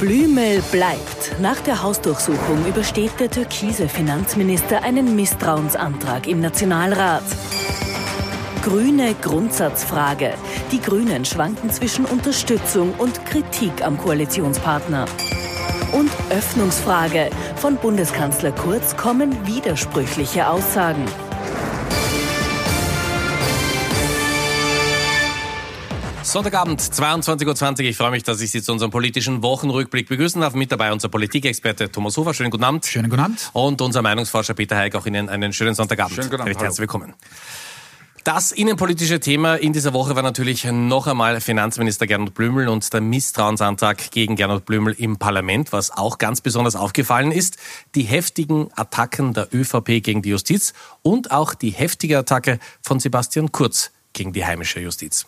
Blümel bleibt. Nach der Hausdurchsuchung übersteht der türkise Finanzminister einen Misstrauensantrag im Nationalrat. Grüne Grundsatzfrage. Die Grünen schwanken zwischen Unterstützung und Kritik am Koalitionspartner. Und Öffnungsfrage. Von Bundeskanzler Kurz kommen widersprüchliche Aussagen. Sonntagabend, 22.20 Uhr. Ich freue mich, dass ich Sie zu unserem politischen Wochenrückblick begrüßen darf. Mit dabei unser Politikexperte Thomas Hofer. Schönen guten Abend. Schönen guten Abend. Und unser Meinungsforscher Peter Heik. Auch Ihnen einen schönen Sonntagabend. Schönen guten Abend. Recht herzlich willkommen. Das innenpolitische Thema in dieser Woche war natürlich noch einmal Finanzminister Gernot Blümel und der Misstrauensantrag gegen Gernot Blümel im Parlament. Was auch ganz besonders aufgefallen ist, die heftigen Attacken der ÖVP gegen die Justiz und auch die heftige Attacke von Sebastian Kurz gegen die heimische Justiz.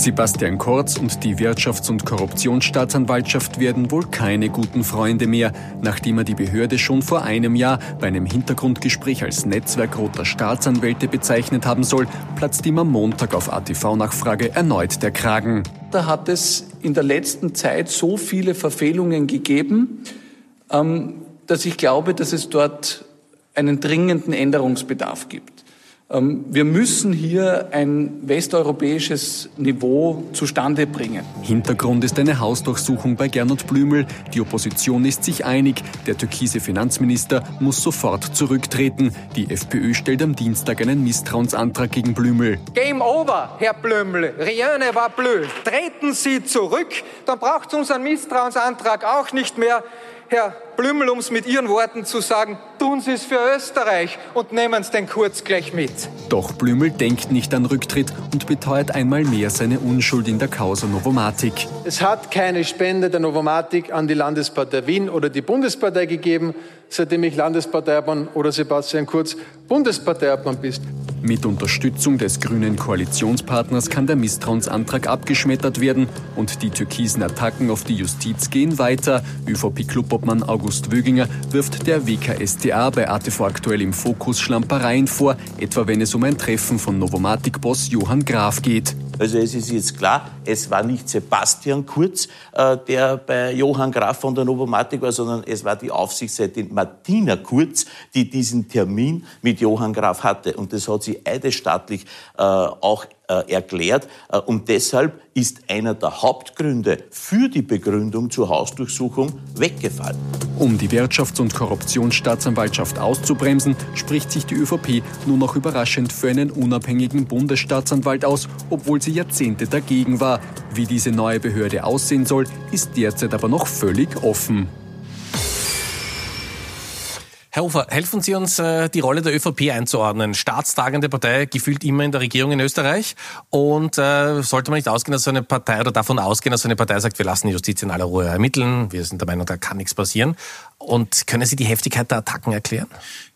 Sebastian Kurz und die Wirtschafts- und Korruptionsstaatsanwaltschaft werden wohl keine guten Freunde mehr, nachdem er die Behörde schon vor einem Jahr bei einem Hintergrundgespräch als Netzwerk roter Staatsanwälte bezeichnet haben soll, platzt ihm am Montag auf ATV-Nachfrage erneut der Kragen. Da hat es in der letzten Zeit so viele Verfehlungen gegeben, ähm, dass ich glaube, dass es dort einen dringenden Änderungsbedarf gibt. Ähm, wir müssen hier ein westeuropäisches Niveau zustande bringen. Hintergrund ist eine Hausdurchsuchung bei Gernot Blümel. Die Opposition ist sich einig. Der türkise Finanzminister muss sofort zurücktreten. Die FPÖ stellt am Dienstag einen Misstrauensantrag gegen Blümel. Game over, Herr Blümel. Rien ne war blöd. Treten Sie zurück, dann braucht es unseren Misstrauensantrag auch nicht mehr. Herr Blümel, um es mit Ihren Worten zu sagen, tun Sie es für Österreich und nehmen Sie den Kurz gleich mit. Doch Blümel denkt nicht an Rücktritt und beteuert einmal mehr seine Unschuld in der Causa Novomatic. Es hat keine Spende der Novomatic an die Landespartei Wien oder die Bundespartei gegeben, seitdem ich Landesparteiobmann oder Sebastian Kurz Bundesparteiobmann bist. Mit Unterstützung des grünen Koalitionspartners kann der Misstrauensantrag abgeschmettert werden und die türkisen Attacken auf die Justiz gehen weiter. ÖVP-Clubobmann August Wöginger wirft der WKStA bei ATV aktuell im Fokus Schlampereien vor, etwa wenn es um ein Treffen von Novomatic-Boss Johann Graf geht. Also es ist jetzt klar, es war nicht Sebastian Kurz, äh, der bei Johann Graf von der Novomatic war, sondern es war die Aufsichtsrätin Martina Kurz, die diesen Termin mit Johann Graf hatte. Und das hat sie eidesstattlich äh, auch erklärt. Äh, und deshalb ist einer der Hauptgründe für die Begründung zur Hausdurchsuchung weggefallen. Um die Wirtschafts- und Korruptionsstaatsanwaltschaft auszubremsen, spricht sich die ÖVP nun noch überraschend für einen unabhängigen Bundesstaatsanwalt aus, obwohl sie Jahrzehnte dagegen war. Wie diese neue Behörde aussehen soll, ist derzeit aber noch völlig offen. Herr Hofer, helfen Sie uns, äh, die Rolle der ÖVP einzuordnen. Staatstragende Partei, gefühlt immer in der Regierung in Österreich. Und äh, sollte man nicht ausgehen, dass so eine Partei oder davon ausgehen, dass so eine Partei sagt, wir lassen die Justiz in aller Ruhe ermitteln, wir sind der Meinung, da kann nichts passieren. Und können Sie die Heftigkeit der Attacken erklären?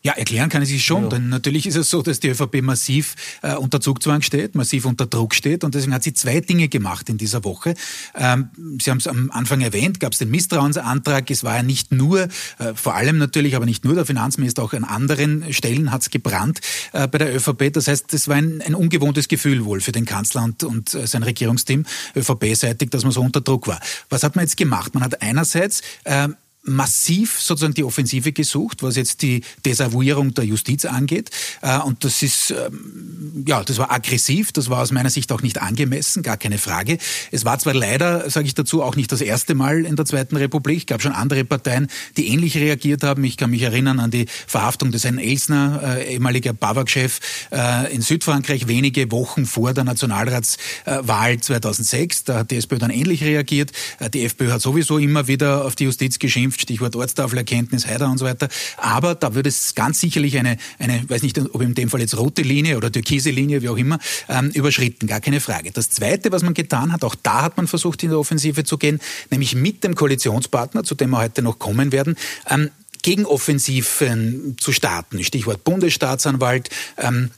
Ja, erklären kann ich sich schon, ja. denn natürlich ist es so, dass die ÖVP massiv äh, unter Zugzwang steht, massiv unter Druck steht und deswegen hat sie zwei Dinge gemacht in dieser Woche. Ähm, sie haben es am Anfang erwähnt, gab es den Misstrauensantrag. Es war ja nicht nur, äh, vor allem natürlich, aber nicht nur der Finanzminister, auch an anderen Stellen hat es gebrannt äh, bei der ÖVP. Das heißt, das war ein, ein ungewohntes Gefühl wohl für den Kanzler und, und äh, sein Regierungsteam, ÖVP-seitig, dass man so unter Druck war. Was hat man jetzt gemacht? Man hat einerseits äh, massiv sozusagen die Offensive gesucht, was jetzt die Desavouierung der Justiz angeht. Äh, und das ist, ähm, ja, das war aggressiv, das war aus meiner Sicht auch nicht angemessen, gar keine Frage. Es war zwar leider, sage ich dazu, auch nicht das erste Mal in der Zweiten Republik. Es gab schon andere Parteien, die ähnlich reagiert haben. Ich kann mich erinnern an die Verhaftung des Herrn Elsner, äh, ehemaliger BAWAG-Chef äh, in Südfrankreich, wenige Wochen vor der Nationalratswahl 2006. Da hat die SPÖ dann ähnlich reagiert. Die FPÖ hat sowieso immer wieder auf die Justiz geschimpft geschimpft, Stichwort Ortstafelerkenntnis, Heider und so weiter. Aber da würde es ganz sicherlich eine, eine, weiß nicht, ob in dem Fall jetzt rote Linie oder türkise Linie, wie auch immer, ähm, überschritten, gar keine Frage. Das Zweite, was man getan hat, auch da hat man versucht, in der Offensive zu gehen, nämlich mit dem Koalitionspartner, zu dem wir heute noch kommen werden, ähm, Gegenoffensiven zu starten. Stichwort Bundesstaatsanwalt, ähm,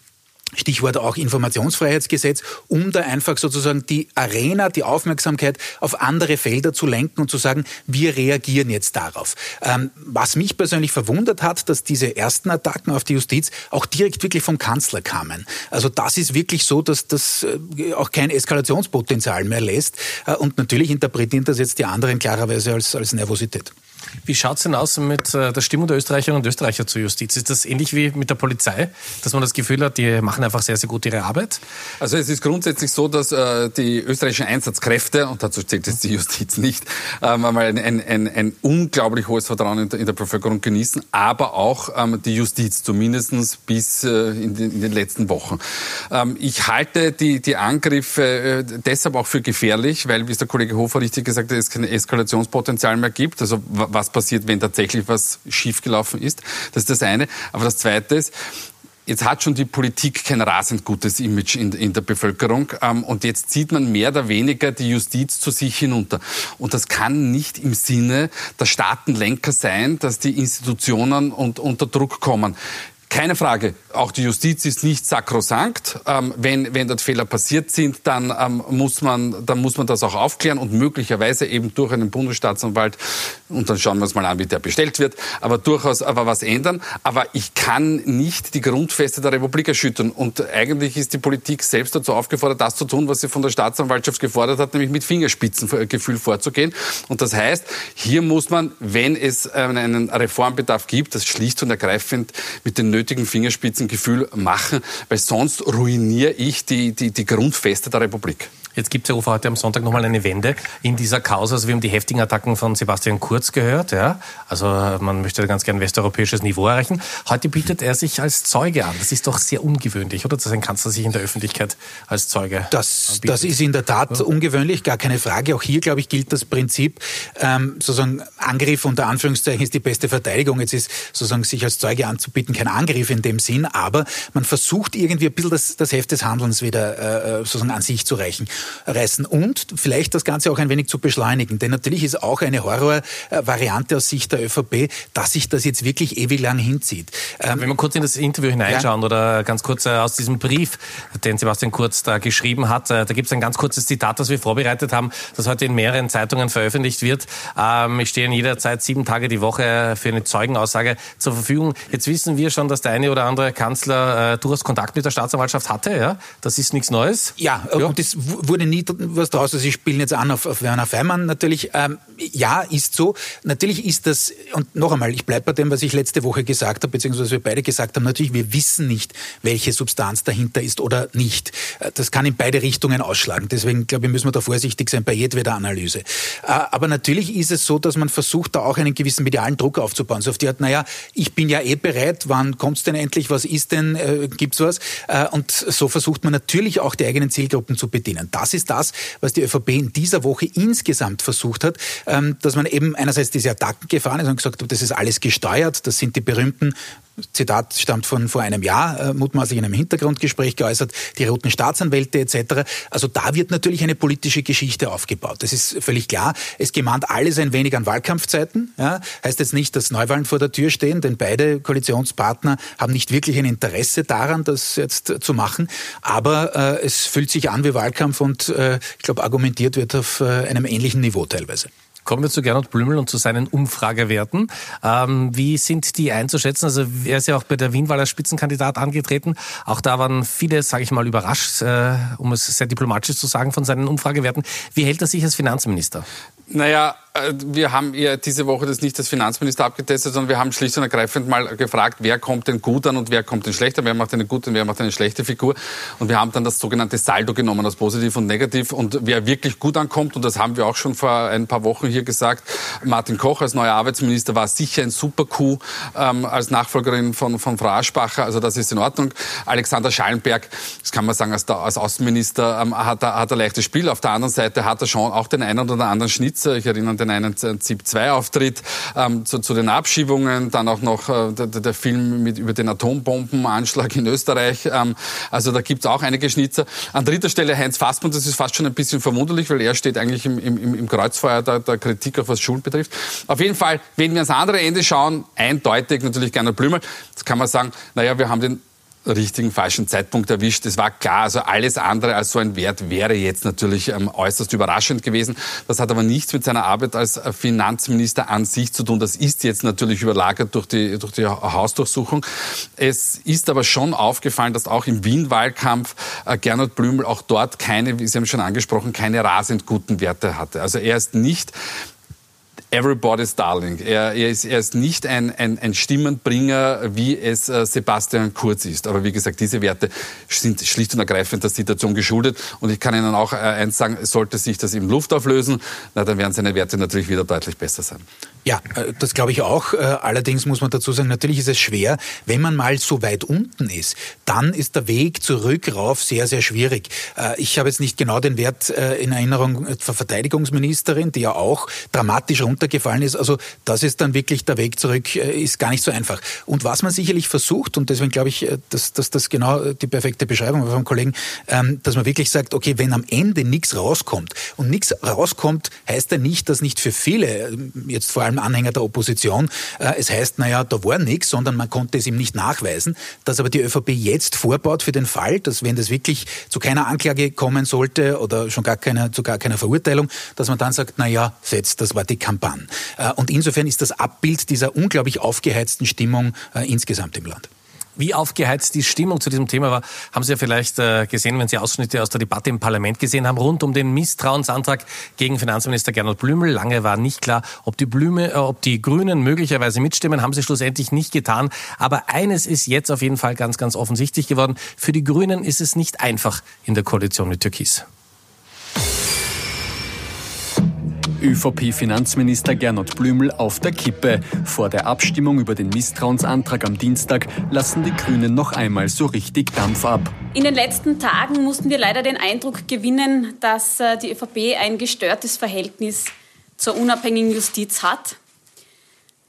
Stichwort auch Informationsfreiheitsgesetz, um da einfach sozusagen die Arena, die Aufmerksamkeit auf andere Felder zu lenken und zu sagen, wir reagieren jetzt darauf. Ähm, was mich persönlich verwundert hat, dass diese ersten Attacken auf die Justiz auch direkt wirklich vom Kanzler kamen. Also das ist wirklich so, dass das äh, auch kein Eskalationspotenzial mehr lässt. Äh, und natürlich interpretieren das jetzt die anderen klarerweise als, als Nervosität. Wie schaut es denn aus mit äh, der Stimmung der Österreicherinnen und Österreicher zur Justiz? Ist das ähnlich wie mit der Polizei, dass man das Gefühl hat, die machen einfach sehr, sehr gut ihre Arbeit? Also es ist grundsätzlich so, dass äh, die österreichischen Einsatzkräfte, und dazu zählt jetzt die Justiz nicht, ähm, einmal ein, ein, ein, ein, unglaublich hohes Vertrauen in der, in der, Bevölkerung genießen, aber auch ähm, die Justiz, zumindest bis äh, in, den, in, den, letzten Wochen. Ähm, ich halte die, die Angriffe deshalb auch für gefährlich, weil, wie es der Kollege Hofer richtig gesagt hat, es kein Eskalationspotenzial mehr gibt. Also was passiert, wenn tatsächlich was schiefgelaufen ist. Das ist das eine. Aber das zweite ist, Jetzt hat schon die Politik kein rasend gutes Image in, in der Bevölkerung ähm, und jetzt zieht man mehr oder weniger die Justiz zu sich hinunter. Und das kann nicht im Sinne der Staatenlenker sein, dass die Institutionen und, unter Druck kommen. Keine Frage, auch die Justiz ist nicht sakrosankt. Ähm, wenn, wenn dort Fehler passiert sind, dann, ähm, muss man, dann muss man das auch aufklären und möglicherweise eben durch einen Bundesstaatsanwalt, und dann schauen wir uns mal an, wie der bestellt wird, aber durchaus aber was ändern. Aber ich kann nicht die Grundfeste der Republik erschüttern. Und eigentlich ist die Politik selbst dazu aufgefordert, das zu tun, was sie von der Staatsanwaltschaft gefordert hat, nämlich mit Fingerspitzengefühl vorzugehen. Und das heißt, hier muss man, wenn es einen Reformbedarf gibt, das schlicht und ergreifend mit den nötigen Fingerspitzengefühl machen, weil sonst ruiniere ich die, die, die Grundfeste der Republik. Jetzt gibt es ja heute am Sonntag nochmal eine Wende in dieser Causa. Also wir haben die heftigen Attacken von Sebastian Kurz gehört. Ja? Also man möchte ganz gern westeuropäisches Niveau erreichen. Heute bietet er sich als Zeuge an. Das ist doch sehr ungewöhnlich, oder? Dass ein Kanzler sich in der Öffentlichkeit als Zeuge Das, das ist in der Tat ja. ungewöhnlich, gar keine Frage. Auch hier, glaube ich, gilt das Prinzip, ähm, sozusagen Angriff unter Anführungszeichen ist die beste Verteidigung. Jetzt ist sozusagen sich als Zeuge anzubieten kein Angriff in dem Sinn, aber man versucht irgendwie ein bisschen das, das Heft des Handelns wieder äh, sozusagen an sich zu reichen reißen und vielleicht das Ganze auch ein wenig zu beschleunigen. Denn natürlich ist auch eine Horrorvariante aus Sicht der ÖVP, dass sich das jetzt wirklich ewig lang hinzieht. Ähm, Wenn wir kurz in das Interview hineinschauen ja. oder ganz kurz äh, aus diesem Brief, den Sebastian Kurz da geschrieben hat, äh, da gibt es ein ganz kurzes Zitat, das wir vorbereitet haben, das heute in mehreren Zeitungen veröffentlicht wird. Ähm, ich stehe in jeder Zeit sieben Tage die Woche für eine Zeugenaussage zur Verfügung. Jetzt wissen wir schon, dass der eine oder andere Kanzler äh, durchaus Kontakt mit der Staatsanwaltschaft hatte. Ja? Das ist nichts Neues. Ja, ja. und das wurde nie was draus. Also Sie spielen jetzt an auf, auf Werner Feimann natürlich. Ähm, ja, ist so. Natürlich ist das, und noch einmal, ich bleibe bei dem, was ich letzte Woche gesagt habe, beziehungsweise wir beide gesagt haben, natürlich, wir wissen nicht, welche Substanz dahinter ist oder nicht. Äh, das kann in beide Richtungen ausschlagen. Deswegen, glaube ich, müssen wir da vorsichtig sein bei jedweder Analyse. Äh, aber natürlich ist es so, dass man versucht, da auch einen gewissen medialen Druck aufzubauen. So auf die Art, naja, ich bin ja eh bereit, wann kommt's denn endlich, was ist denn, äh, gibt's was? Äh, und so versucht man natürlich auch die eigenen Zielgruppen zu bedienen. Das ist das, was die ÖVP in dieser Woche insgesamt versucht hat, ähm, dass man eben einerseits diese Attacken gefahren ist und gesagt hat, das ist alles gesteuert, das sind die berühmten Zitat stammt von vor einem Jahr, äh, mutmaßlich in einem Hintergrundgespräch geäußert, die roten Staatsanwälte etc. Also da wird natürlich eine politische Geschichte aufgebaut. Das ist völlig klar. Es gemahnt alles ein wenig an Wahlkampfzeiten. Ja. Heißt jetzt nicht, dass Neuwahlen vor der Tür stehen, denn beide Koalitionspartner haben nicht wirklich ein Interesse daran, das jetzt zu machen. Aber äh, es fühlt sich an wie Wahlkampf und äh, ich glaube, argumentiert wird auf äh, einem ähnlichen Niveau teilweise. Kommen wir zu Gernot Blümel und zu seinen Umfragewerten. Ähm, wie sind die einzuschätzen? Also er ist ja auch bei der Wienwahl als Spitzenkandidat angetreten. Auch da waren viele, sage ich mal, überrascht, äh, um es sehr diplomatisch zu sagen, von seinen Umfragewerten. Wie hält er sich als Finanzminister? Naja, wir haben ja diese Woche das nicht als Finanzminister abgetestet, sondern wir haben schlicht und ergreifend mal gefragt, wer kommt denn gut an und wer kommt denn schlechter, wer macht eine gute und wer macht eine schlechte Figur. Und wir haben dann das sogenannte Saldo genommen, das positiv und negativ. Und wer wirklich gut ankommt, und das haben wir auch schon vor ein paar Wochen hier gesagt, Martin Koch als neuer Arbeitsminister war sicher ein super Coup ähm, als Nachfolgerin von, von Frau Aschbacher. Also das ist in Ordnung. Alexander Schallenberg, das kann man sagen, als, als Außenminister ähm, hat, er, hat er leichtes Spiel. Auf der anderen Seite hat er schon auch den einen oder anderen Schnitzer. Ich erinnere an den einen ZIP-2-Auftritt, ähm, zu, zu, den Abschiebungen, dann auch noch äh, der, der, Film mit, über den Atombombenanschlag in Österreich. Ähm, also da gibt's auch einige Schnitzer. An dritter Stelle Heinz Fassmann, das ist fast schon ein bisschen verwunderlich, weil er steht eigentlich im, im, im Kreuzfeuer der, der Kritik, auch was Schulen betrifft. Auf jeden Fall, wenn wir ans andere Ende schauen, eindeutig natürlich Gernot Blümel. Jetzt kann man sagen, naja, wir haben den richtigen, falschen Zeitpunkt erwischt. Es war klar, also alles andere als so ein Wert wäre jetzt natürlich ähm, äußerst überraschend gewesen. Das hat aber nichts mit seiner Arbeit als Finanzminister an sich zu tun. Das ist jetzt natürlich überlagert durch die, durch die Hausdurchsuchung. Es ist aber schon aufgefallen, dass auch im Wien-Wahlkampf äh, Gernot Blümel auch dort keine, wie Sie haben schon angesprochen, keine rasend guten Werte hatte. Also er ist nicht Everybody's Darling. Er, er, ist, er ist nicht ein, ein, ein Stimmenbringer, wie es äh, Sebastian Kurz ist. Aber wie gesagt, diese Werte sind schlicht und ergreifend der Situation geschuldet. Und ich kann Ihnen auch äh, eins sagen, sollte sich das in Luft auflösen, na, dann werden seine Werte natürlich wieder deutlich besser sein. Ja, äh, das glaube ich auch. Äh, allerdings muss man dazu sagen, natürlich ist es schwer, wenn man mal so weit unten ist, dann ist der Weg zurück rauf sehr, sehr schwierig. Äh, ich habe jetzt nicht genau den Wert in Erinnerung der Verteidigungsministerin, die ja auch dramatisch runtergefallen ist. Also das ist dann wirklich der Weg zurück, ist gar nicht so einfach. Und was man sicherlich versucht, und deswegen glaube ich, dass, dass das genau die perfekte Beschreibung vom Kollegen, ähm, dass man wirklich sagt, okay, wenn am Ende nichts rauskommt und nichts rauskommt, heißt ja nicht, dass nicht für viele, jetzt vor allem allem Anhänger der Opposition. Äh, es heißt, naja, da war nichts, sondern man konnte es ihm nicht nachweisen. Dass aber die ÖVP jetzt vorbaut für den Fall, dass wenn das wirklich zu keiner Anklage kommen sollte oder schon gar keine, zu gar keiner Verurteilung, dass man dann sagt, naja, setzt, das war die Kampagne. Äh, und insofern ist das Abbild dieser unglaublich aufgeheizten Stimmung äh, insgesamt im Land. Wie aufgeheizt die Stimmung zu diesem Thema war, haben Sie ja vielleicht äh, gesehen, wenn Sie Ausschnitte aus der Debatte im Parlament gesehen haben, rund um den Misstrauensantrag gegen Finanzminister Gernot Blümel. Lange war nicht klar, ob die, Blüme, äh, ob die Grünen möglicherweise mitstimmen, haben sie schlussendlich nicht getan. Aber eines ist jetzt auf jeden Fall ganz, ganz offensichtlich geworden. Für die Grünen ist es nicht einfach in der Koalition mit Türkis. ÖVP-Finanzminister Gernot Blümel auf der Kippe. Vor der Abstimmung über den Misstrauensantrag am Dienstag lassen die Grünen noch einmal so richtig Dampf ab. In den letzten Tagen mussten wir leider den Eindruck gewinnen, dass äh, die ÖVP ein gestörtes Verhältnis zur unabhängigen Justiz hat.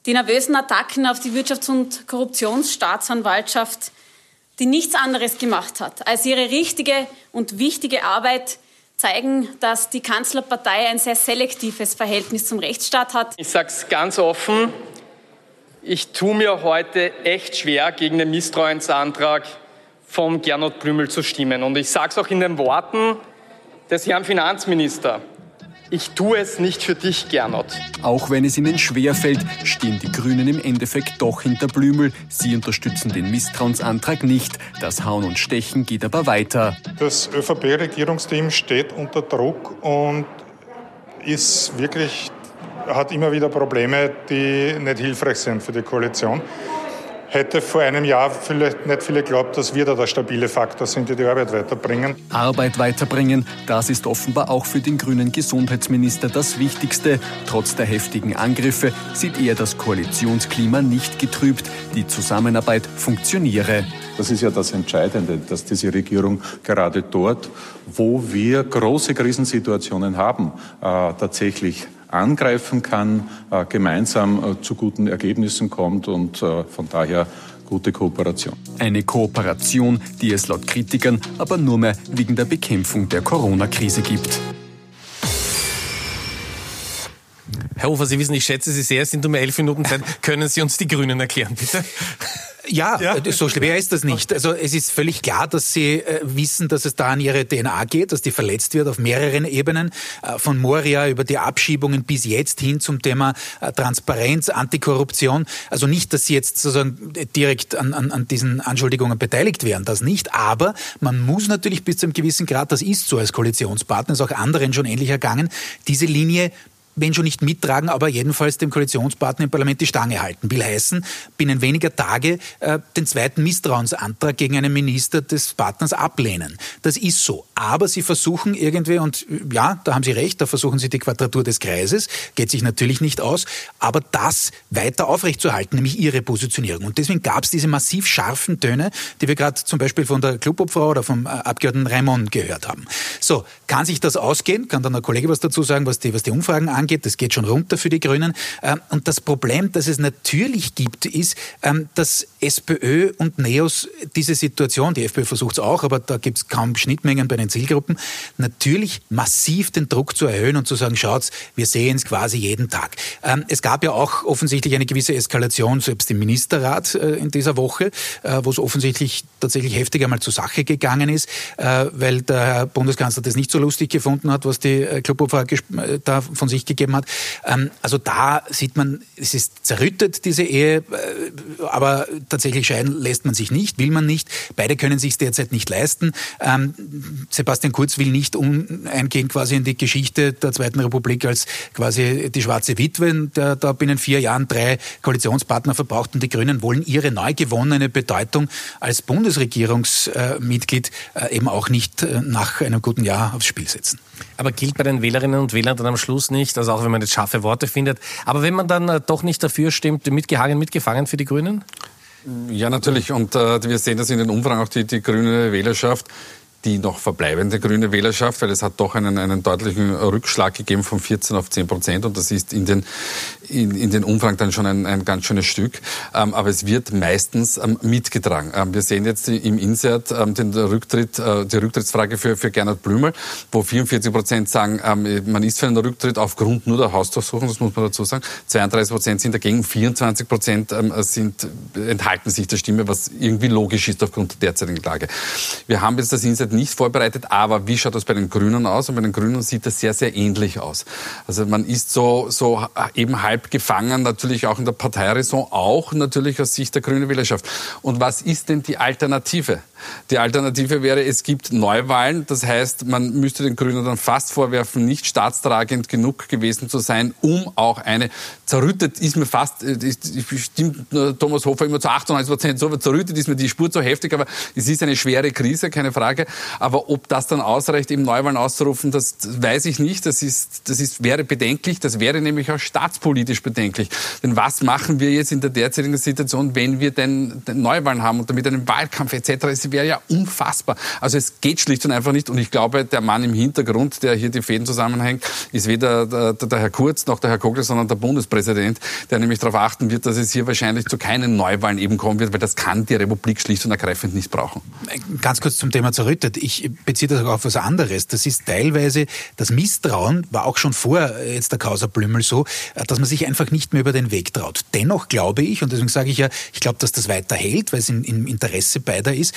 Die nervösen Attacken auf die Wirtschafts- und Korruptionsstaatsanwaltschaft, die nichts anderes gemacht hat, als ihre richtige und wichtige Arbeit zeigen, dass die Kanzlerpartei ein sehr selektives Verhältnis zum Rechtsstaat hat. Ich sage es ganz offen, ich tue mir heute echt schwer, gegen den Misstrauensantrag von Gernot Blümel zu stimmen. Und ich sage es auch in den Worten des Herrn Finanzministers. Ich tue es nicht für dich, Gernot. Auch wenn es ihnen schwerfällt, stehen die Grünen im Endeffekt doch hinter Blümel. Sie unterstützen den Misstrauensantrag nicht. Das Hauen und Stechen geht aber weiter. Das ÖVP-Regierungsteam steht unter Druck und ist wirklich, hat immer wieder Probleme, die nicht hilfreich sind für die Koalition hätte vor einem Jahr vielleicht nicht viele geglaubt, dass wir da der stabile Faktor sind, die die Arbeit weiterbringen. Arbeit weiterbringen, das ist offenbar auch für den grünen Gesundheitsminister das Wichtigste. Trotz der heftigen Angriffe sieht er das Koalitionsklima nicht getrübt. Die Zusammenarbeit funktioniere. Das ist ja das Entscheidende, dass diese Regierung gerade dort, wo wir große Krisensituationen haben, äh, tatsächlich angreifen kann, äh, gemeinsam äh, zu guten Ergebnissen kommt und äh, von daher gute Kooperation. Eine Kooperation, die es laut Kritikern aber nur mehr wegen der Bekämpfung der Corona-Krise gibt. Herr Hofer, Sie wissen, ich schätze Sie sehr. Es sind nur mehr elf Minuten Zeit. Können Sie uns die Grünen erklären, bitte? Ja, ja, äh, so schwer ist das nicht. Also es ist völlig klar, dass sie äh, wissen, dass es da an ihre DNA geht, dass die verletzt wird auf mehreren Ebenen, äh, von Moria über die Abschiebungen bis jetzt hin zum Thema äh, Transparenz, Antikorruption. Also nicht, dass sie jetzt sozusagen direkt an, an, an diesen Anschuldigungen beteiligt wären, das nicht. Aber man muss natürlich bis zu einem gewissen Grad, das ist so als Koalitionspartner, ist auch anderen schon ähnlich ergangen, diese Linie wenn schon nicht mittragen, aber jedenfalls dem Koalitionspartner im Parlament die Stange halten. Will heißen, binnen weniger Tage äh, den zweiten Misstrauensantrag gegen einen Minister des Partners ablehnen. Das ist so. Aber sie versuchen irgendwie, und ja, da haben Sie recht, da versuchen sie die Quadratur des Kreises, geht sich natürlich nicht aus, aber das weiter aufrechtzuerhalten, nämlich ihre Positionierung. Und deswegen gab es diese massiv scharfen Töne, die wir gerade zum Beispiel von der Klubobfrau oder vom äh, Abgeordneten Raimond gehört haben. So, kann sich das ausgehen? Kann dann der Kollege was dazu sagen, was die, was die Umfragen angeht? Angeht. Das geht schon runter für die Grünen. Ähm, und das Problem, das es natürlich gibt, ist, ähm, dass SPÖ und NEOS diese Situation, die FPÖ versucht es auch, aber da gibt es kaum Schnittmengen bei den Zielgruppen, natürlich massiv den Druck zu erhöhen und zu sagen, schaut, wir sehen es quasi jeden Tag. Ähm, es gab ja auch offensichtlich eine gewisse Eskalation selbst im Ministerrat äh, in dieser Woche, äh, wo es offensichtlich tatsächlich heftiger mal zur Sache gegangen ist, äh, weil der Herr Bundeskanzler das nicht so lustig gefunden hat, was die Clubumfrage da von sich gegeben hat. Ähm, also da sieht man, es ist zerrüttet, diese Ehe, aber tatsächlich scheiden lässt man sich nicht, will man nicht. Beide können sich derzeit nicht leisten. Ähm, Sebastian Kurz will nicht eingehen quasi in die Geschichte der Zweiten Republik als quasi die schwarze Witwe, der da binnen vier Jahren drei Koalitionspartner verbraucht und die Grünen wollen ihre neu gewonnene Bedeutung als Bundesregierungsmitglied äh, eben auch nicht äh, nach einem guten Jahr aufs Spiel setzen. Aber gilt bei den Wählerinnen und Wählern dann am Schluss nicht, also auch wenn man jetzt scharfe Worte findet, aber wenn man dann äh, doch nicht dafür stimmt, mitgehangen, mitgefangen für die Grünen? Ja, natürlich. Und äh, wir sehen das in den Umfragen auch die, die grüne Wählerschaft die noch verbleibende grüne Wählerschaft, weil es hat doch einen, einen deutlichen Rückschlag gegeben von 14 auf 10 Prozent und das ist in den, in, in den Umfragen dann schon ein, ein ganz schönes Stück. Ähm, aber es wird meistens ähm, mitgetragen. Ähm, wir sehen jetzt im Insert ähm, den Rücktritt, äh, die Rücktrittsfrage für, für Gernot Blümel, wo 44 Prozent sagen, ähm, man ist für einen Rücktritt aufgrund nur der Hausdurchsuchung, das muss man dazu sagen. 32 Prozent sind dagegen, 24 Prozent ähm, sind, enthalten sich der Stimme, was irgendwie logisch ist aufgrund der derzeitigen Lage. Wir haben jetzt das Insert derzeit nicht vorbereitet, aber wie schaut das bei den Grünen aus? Und bei den Grünen sieht das sehr, sehr ähnlich aus. Also man ist so, so eben halb gefangen, natürlich auch in der Parteiräson, auch natürlich aus Sicht der grünen Wählerschaft. Und was ist denn die Alternative? Die Alternative wäre, es gibt Neuwahlen. Das heißt, man müsste den Grünen dann fast vorwerfen, nicht staatstragend genug gewesen zu sein, um auch eine zerrüttet ist mir fast, äh, stimmt Thomas Hofer immer zu 98 Prozent so, zerrüttet ist mir die Spur zu heftig, aber es ist eine schwere Krise, keine Frage. Aber ob das dann ausreicht, eben Neuwahlen auszurufen, das weiß ich nicht. Das ist, das ist, wäre bedenklich. Das wäre nämlich auch staatspolitisch bedenklich. Denn was machen wir jetzt in der derzeitigen Situation, wenn wir denn, denn Neuwahlen haben und damit einen Wahlkampf etc. Wäre ja unfassbar. Also es geht schlicht und einfach nicht. Und ich glaube, der Mann im Hintergrund, der hier die Fäden zusammenhängt, ist weder der, der, Herr Kurz noch der Herr Kogler, sondern der Bundespräsident, der nämlich darauf achten wird, dass es hier wahrscheinlich zu keinen Neuwahlen eben kommen wird, weil das kann die Republik schlicht und ergreifend nicht brauchen. Ganz kurz zum Thema zerrüttet ich beziehe das auch auf was anderes. Das ist teilweise, das Misstrauen war auch schon vor äh, jetzt der Causa Blümel so, äh, dass man sich einfach nicht mehr über den Weg traut. Dennoch glaube ich, und deswegen sage ich ja, ich glaube, dass das weiterhält, weil es im, Interesse beider ist,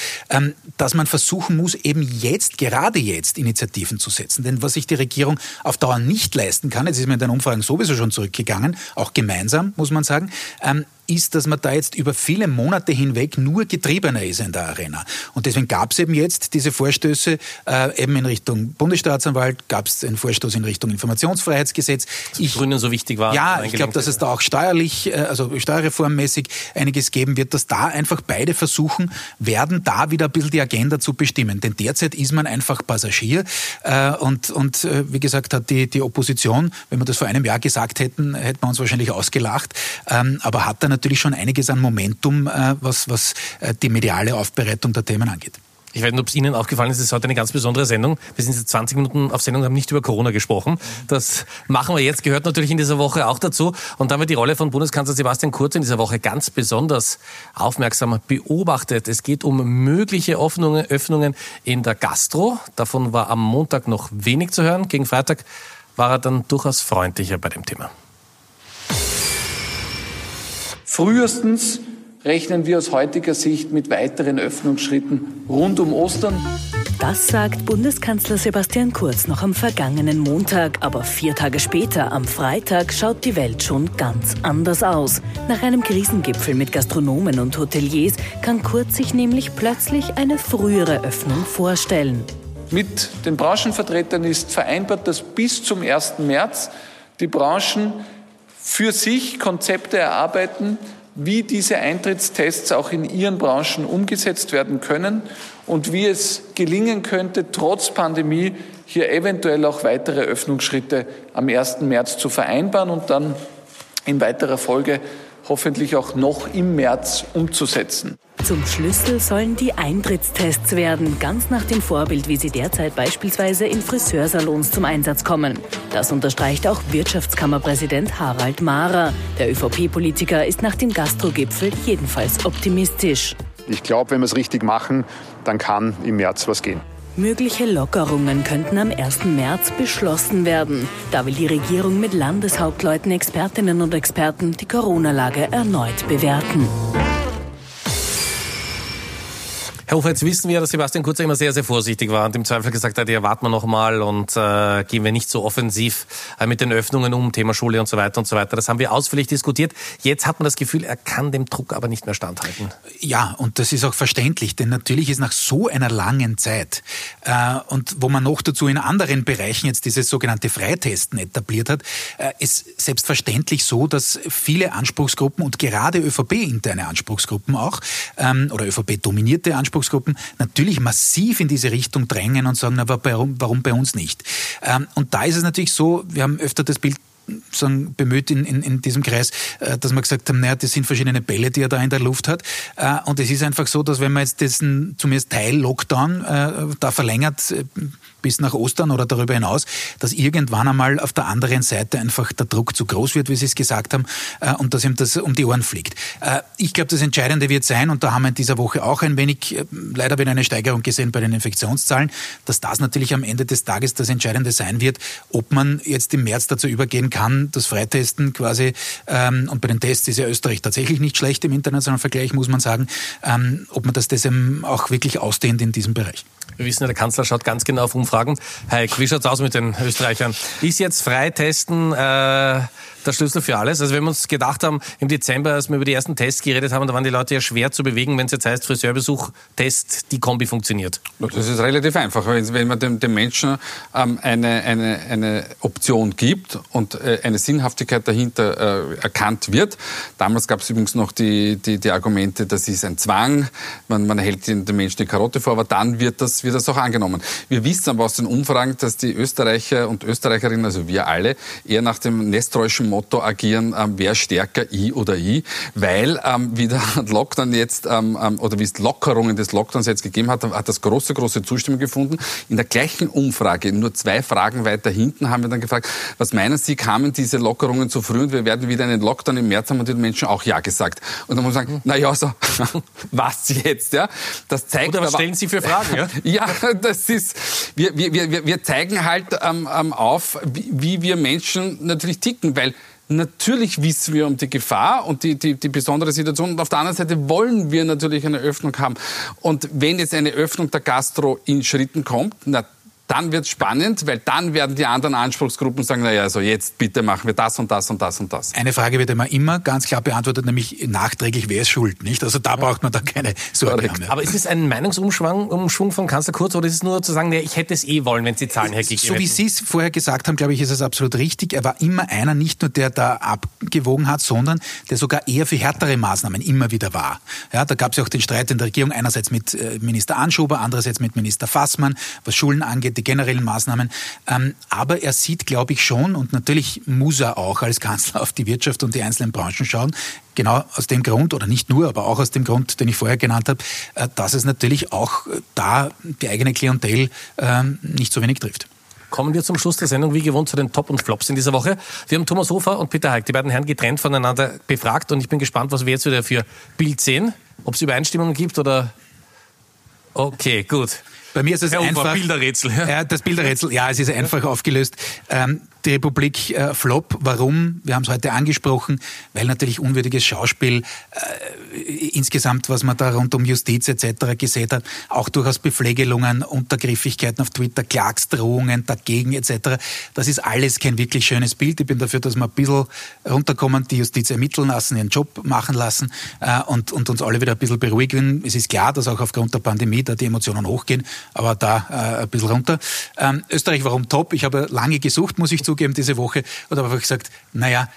dass man versuchen muss, eben jetzt, gerade jetzt, Initiativen zu setzen. Denn was sich die Regierung auf Dauer nicht leisten kann, jetzt ist man in den Umfragen sowieso schon zurückgegangen, auch gemeinsam, muss man sagen, ähm, ist, dass man da jetzt über viele Monate hinweg nur getriebener ist in der Arena. Und deswegen gab es eben jetzt diese Vorstöße äh, eben in Richtung Bundesstaatsanwalt, gab es einen Vorstoß in Richtung Informationsfreiheitsgesetz. Ich, Grünen so wichtig war. Ja, ich glaube, dass es da auch steuerlich, äh, also steuerreformmäßig einiges geben wird, dass da einfach beide versuchen werden, da wieder ein bisschen die Agenda zu bestimmen. Denn derzeit ist man einfach Passagier äh, und, und äh, wie gesagt hat die, die Opposition, wenn wir das vor einem Jahr gesagt hätten, hätten wir uns wahrscheinlich ausgelacht, ähm, aber hat dann natürlich schon einiges an Momentum, äh, was, was äh, die mediale Aufbereitung der Themen angeht. Ich weiß nicht, ob es Ihnen aufgefallen ist, es ist heute eine ganz besondere Sendung. Wir sind jetzt 20 Minuten auf Sendung und haben nicht über Corona gesprochen. Das machen wir jetzt, gehört natürlich in dieser Woche auch dazu. Und da haben wir die Rolle von Bundeskanzler Sebastian Kurz in dieser Woche ganz besonders aufmerksam beobachtet. Es geht um mögliche Öffnungen, Öffnungen in der Gastro. Davon war am Montag noch wenig zu hören. Gegen Freitag war er dann durchaus freundlicher bei dem Thema. Frühestens rechnen wir aus heutiger Sicht mit weiteren Öffnungsschritten rund um Ostern. Das sagt Bundeskanzler Sebastian Kurz noch am vergangenen Montag. Aber vier Tage später, am Freitag, schaut die Welt schon ganz anders aus. Nach einem Krisengipfel mit Gastronomen und Hoteliers kann Kurz sich nämlich plötzlich eine frühere Öffnung vorstellen. Mit den Branchenvertretern ist vereinbart, dass bis zum 1. März die Branchen für sich Konzepte erarbeiten, wie diese Eintrittstests auch in ihren Branchen umgesetzt werden können und wie es gelingen könnte, trotz Pandemie hier eventuell auch weitere Öffnungsschritte am 1. März zu vereinbaren und dann in weiterer Folge hoffentlich auch noch im März umzusetzen. Zum Schlüssel sollen die Eintrittstests werden, ganz nach dem Vorbild, wie sie derzeit beispielsweise in Friseursalons zum Einsatz kommen. Das unterstreicht auch Wirtschaftskammerpräsident Harald Mahrer. Der ÖVP-Politiker ist nach dem Gastro-Gipfel jedenfalls optimistisch. Ich glaube, wenn wir es richtig machen, dann kann im März was gehen. Mögliche Lockerungen könnten am 1. März beschlossen werden. Da will die Regierung mit Landeshauptleuten, Expertinnen und Experten die Corona-Lage erneut bewerten. Herr Hofer, jetzt wissen wir, dass Sebastian Kurz immer sehr, sehr vorsichtig war und im Zweifel gesagt hat, ja, warten wir noch mal und äh, gehen wir nicht so offensiv äh, mit den Öffnungen um, Thema Schule und so weiter und so weiter. Das haben wir ausführlich diskutiert. Jetzt hat man das Gefühl, er kann dem Druck aber nicht mehr standhalten. Ja, und das ist auch verständlich, denn natürlich ist nach so einer langen Zeit äh, und wo man noch dazu in anderen Bereichen jetzt dieses sogenannte Freitesten etabliert hat, äh, ist selbstverständlich so, dass viele Anspruchsgruppen und gerade ÖVP-interne Anspruchsgruppen auch ähm, oder ÖVP-dominierte Anspruchsgruppen Anspruchsgruppen natürlich massiv in diese Richtung drängen und sagen, na, warum, warum bei uns nicht? Ähm, und da ist es natürlich so, wir haben öfter das Bild sagen, bemüht in, in, in diesem Kreis, äh, dass wir gesagt haben, naja, das sind verschiedene Bälle, die er da in der Luft hat. Äh, und es ist einfach so, dass wenn man jetzt diesen zumindest Teil-Lockdown äh, da verlängert, bis nach Ostern oder darüber hinaus, dass irgendwann einmal auf der anderen Seite einfach der Druck zu groß wird, wie Sie es gesagt haben, und dass ihm das um die Ohren fliegt. Ich glaube, das Entscheidende wird sein, und da haben wir in dieser Woche auch ein wenig leider wieder eine Steigerung gesehen bei den Infektionszahlen, dass das natürlich am Ende des Tages das Entscheidende sein wird, ob man jetzt im März dazu übergehen kann, das Freitesten quasi, ähm, und bei den Tests ist ja Österreich tatsächlich nicht schlecht im internationalen Vergleich, muss man sagen, ähm, ob man das deswegen auch wirklich ausdehnt in diesem Bereich. Wir wissen ja, der Kanzler schaut ganz genau auf Umfragen. Heik, wie schaut's aus mit den Österreichern? Ist jetzt Freitesten äh, der Schlüssel für alles. Also wenn wir uns gedacht haben, im Dezember, als wir über die ersten Tests geredet haben, da waren die Leute ja schwer zu bewegen, wenn es jetzt heißt, Friseurbesuch, Test, die Kombi funktioniert. Das ist relativ einfach. Wenn man dem, dem Menschen ähm, eine, eine, eine Option gibt und äh, eine Sinnhaftigkeit dahinter äh, erkannt wird. Damals gab es übrigens noch die, die, die Argumente, das ist ein Zwang, man, man hält dem Menschen die Karotte vor, aber dann wird das, wird das auch angenommen. Wir wissen aber aus den Umfragen, dass die Österreicher und Österreicherinnen, also wir alle, eher nach dem nestroischen Motto agieren, ähm, wer stärker, ich oder ich, weil ähm, wie der Lockdown jetzt ähm, ähm, oder wie es Lockerungen des Lockdowns jetzt gegeben hat, hat das große, große Zustimmung gefunden. In der gleichen Umfrage, nur zwei Fragen weiter hinten, haben wir dann gefragt, was meinen Sie, kamen diese Lockerungen zu früh und wir werden wieder einen Lockdown im März haben und die Menschen auch Ja gesagt. Und dann muss man sagen, na ja, so, was jetzt, ja? Das zeigt Oder was aber, stellen Sie für Fragen, ja? ja, das ist, wir, wir, wir, wir zeigen halt ähm, ähm auf, wie, wie wir Menschen natürlich ticken, weil Natürlich wissen wir um die Gefahr und die, die, die besondere Situation. Und auf der anderen Seite wollen wir natürlich eine Öffnung haben. Und wenn jetzt eine Öffnung der Gastro in Schritten kommt, na, dann wird es spannend, weil dann werden die anderen Anspruchsgruppen sagen, naja, also jetzt bitte machen wir das und das und das und das. Eine Frage wird immer immer ganz klar beantwortet, nämlich nachträglich, wer ist schuld, nicht? Also da braucht man dann keine Sorge haben. Aber ist es ein Meinungsumschwung Umschwung von Kanzler Kurz oder ist es nur zu sagen, naja, ich hätte es eh wollen, wenn Sie Zahlen hergegeben So wie Sie es vorher gesagt haben, glaube ich, ist es absolut richtig. Er war immer einer, nicht nur der da abgewogen hat, sondern der sogar eher für härtere Maßnahmen immer wieder war. Ja, da gab es ja auch den Streit in der Regierung, einerseits mit äh, Minister Anschober, andererseits mit Minister Fassmann, was Schulen angeht, die generellen Maßnahmen. Ähm, aber er sieht, glaube ich, schon, und natürlich muss er auch als Kanzler auf die Wirtschaft und die einzelnen Branchen schauen, genau aus dem Grund, oder nicht nur, aber auch aus dem Grund, den ich vorher genannt habe, äh, dass es natürlich auch äh, da die eigene Klientel ähm, nicht so wenig trifft. Kommen wir zum Schluss der Sendung, wie gewohnt, zu den Top und Flops in dieser Woche. Wir haben Thomas Hofer und Peter Heik, die beiden Herren getrennt voneinander befragt und ich bin gespannt, was wir jetzt wieder für Bild sehen. Ob es Übereinstimmungen gibt oder... Okay, gut. Bei mir ist es Herr einfach. Ufer, Bilderrätsel. Ja. das Bilderrätsel, ja, es ist einfach aufgelöst. Ähm, die Republik äh, Flop. Warum? Wir haben es heute angesprochen, weil natürlich unwürdiges Schauspiel äh, insgesamt, was man da rund um Justiz etc. gesehen hat, auch durchaus Bepflegelungen, Untergriffigkeiten auf Twitter, Klagsdrohungen dagegen etc. Das ist alles kein wirklich schönes Bild. Ich bin dafür, dass wir ein bisschen runterkommen, die Justiz ermitteln lassen, ihren Job machen lassen äh, und, und uns alle wieder ein bisschen beruhigen. Es ist klar, dass auch aufgrund der Pandemie da die Emotionen hochgehen, aber da äh, ein bisschen runter. Ähm, Österreich, warum top? Ich habe lange gesucht, muss ich zugeben, diese Woche und habe einfach gesagt, naja,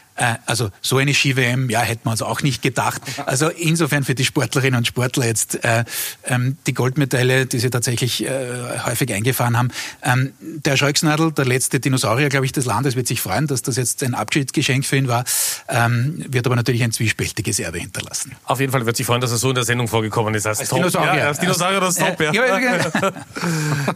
also so eine Ski-WM, ja, hätten wir uns auch nicht gedacht. Also insofern für die Sportlerinnen und Sportler jetzt äh, ähm, die Goldmedaille, die sie tatsächlich äh, häufig eingefahren haben. Ähm, der Scholksnadel, der letzte Dinosaurier, glaube ich, des Landes, wird sich freuen, dass das jetzt ein Abschiedsgeschenk für ihn war, ähm, wird aber natürlich ein zwiespältiges Erbe hinterlassen. Auf jeden Fall wird sich freuen, dass er so in der Sendung vorgekommen ist. Als, als Top. Dinosaurier. Ja, als Dinosaurier oder Top, ja. ja.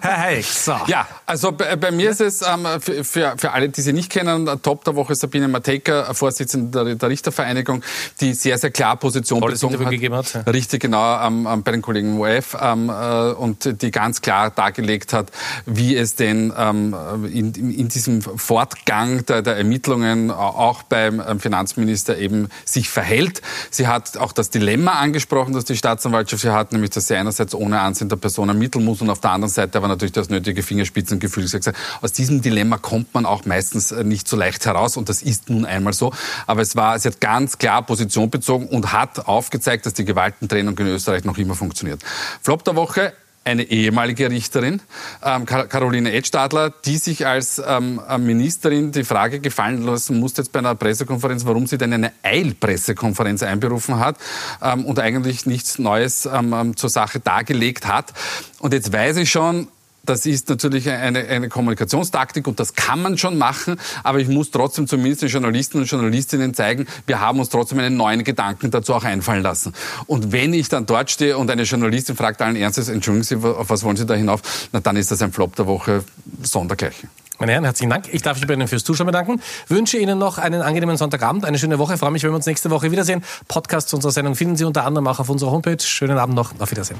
Herr Heix. So. Ja, also bei, bei mir ist es ähm, für, für, für alle, die sie nicht kennen, Top der Woche Sabine Mateka, Vorsitzende der, Richtervereinigung, die sehr, sehr klar Position Tolles bezogen hat. Gegeben hat. Ja. Richtig, genau, ähm, bei den Kollegen OF ähm, äh, und die ganz klar dargelegt hat, wie es denn ähm, in, in diesem Fortgang der, der Ermittlungen auch beim ähm, Finanzminister eben sich verhält. Sie hat auch das Dilemma angesprochen, das die Staatsanwaltschaft hier hat, nämlich dass sie einerseits ohne Ansehen der Person ermitteln muss und auf der anderen Seite aber natürlich das nötige Fingerspitzengefühl. Aus diesem Dilemma kommt man auch meistens äh, nicht so leicht heraus und das ist nun einmal so. Aber es war, sie hat ganz klar Position bezogen und hat aufgezeigt, dass die Gewaltentrennung in Österreich noch immer funktioniert. Flop der Woche, eine ehemalige Richterin, ähm, Caroline Edstadler, die sich als ähm, Ministerin die Frage gefallen lassen musste jetzt bei einer Pressekonferenz, warum sie denn eine Eilpressekonferenz einberufen hat ähm, und eigentlich nichts Neues ähm, ähm, zur Sache dargelegt hat. Und jetzt weiß ich schon, das ist natürlich eine, eine Kommunikationstaktik und das kann man schon machen, aber ich muss trotzdem zumindest den Journalisten und Journalistinnen zeigen, wir haben uns trotzdem einen neuen Gedanken dazu auch einfallen lassen. Und wenn ich dann dort stehe und eine Journalistin fragt allen Ernstes, entschuldigen Sie, auf was wollen Sie da hinauf, na dann ist das ein Flop der Woche sondergleichen. Meine Herren, herzlichen Dank. Ich darf mich bei Ihnen fürs Zuschauen bedanken. Wünsche Ihnen noch einen angenehmen Sonntagabend, eine schöne Woche. Ich freue mich, wenn wir uns nächste Woche wiedersehen. Podcasts unserer Sendung finden Sie unter anderem auch auf unserer Homepage. Schönen Abend noch. Auf Wiedersehen.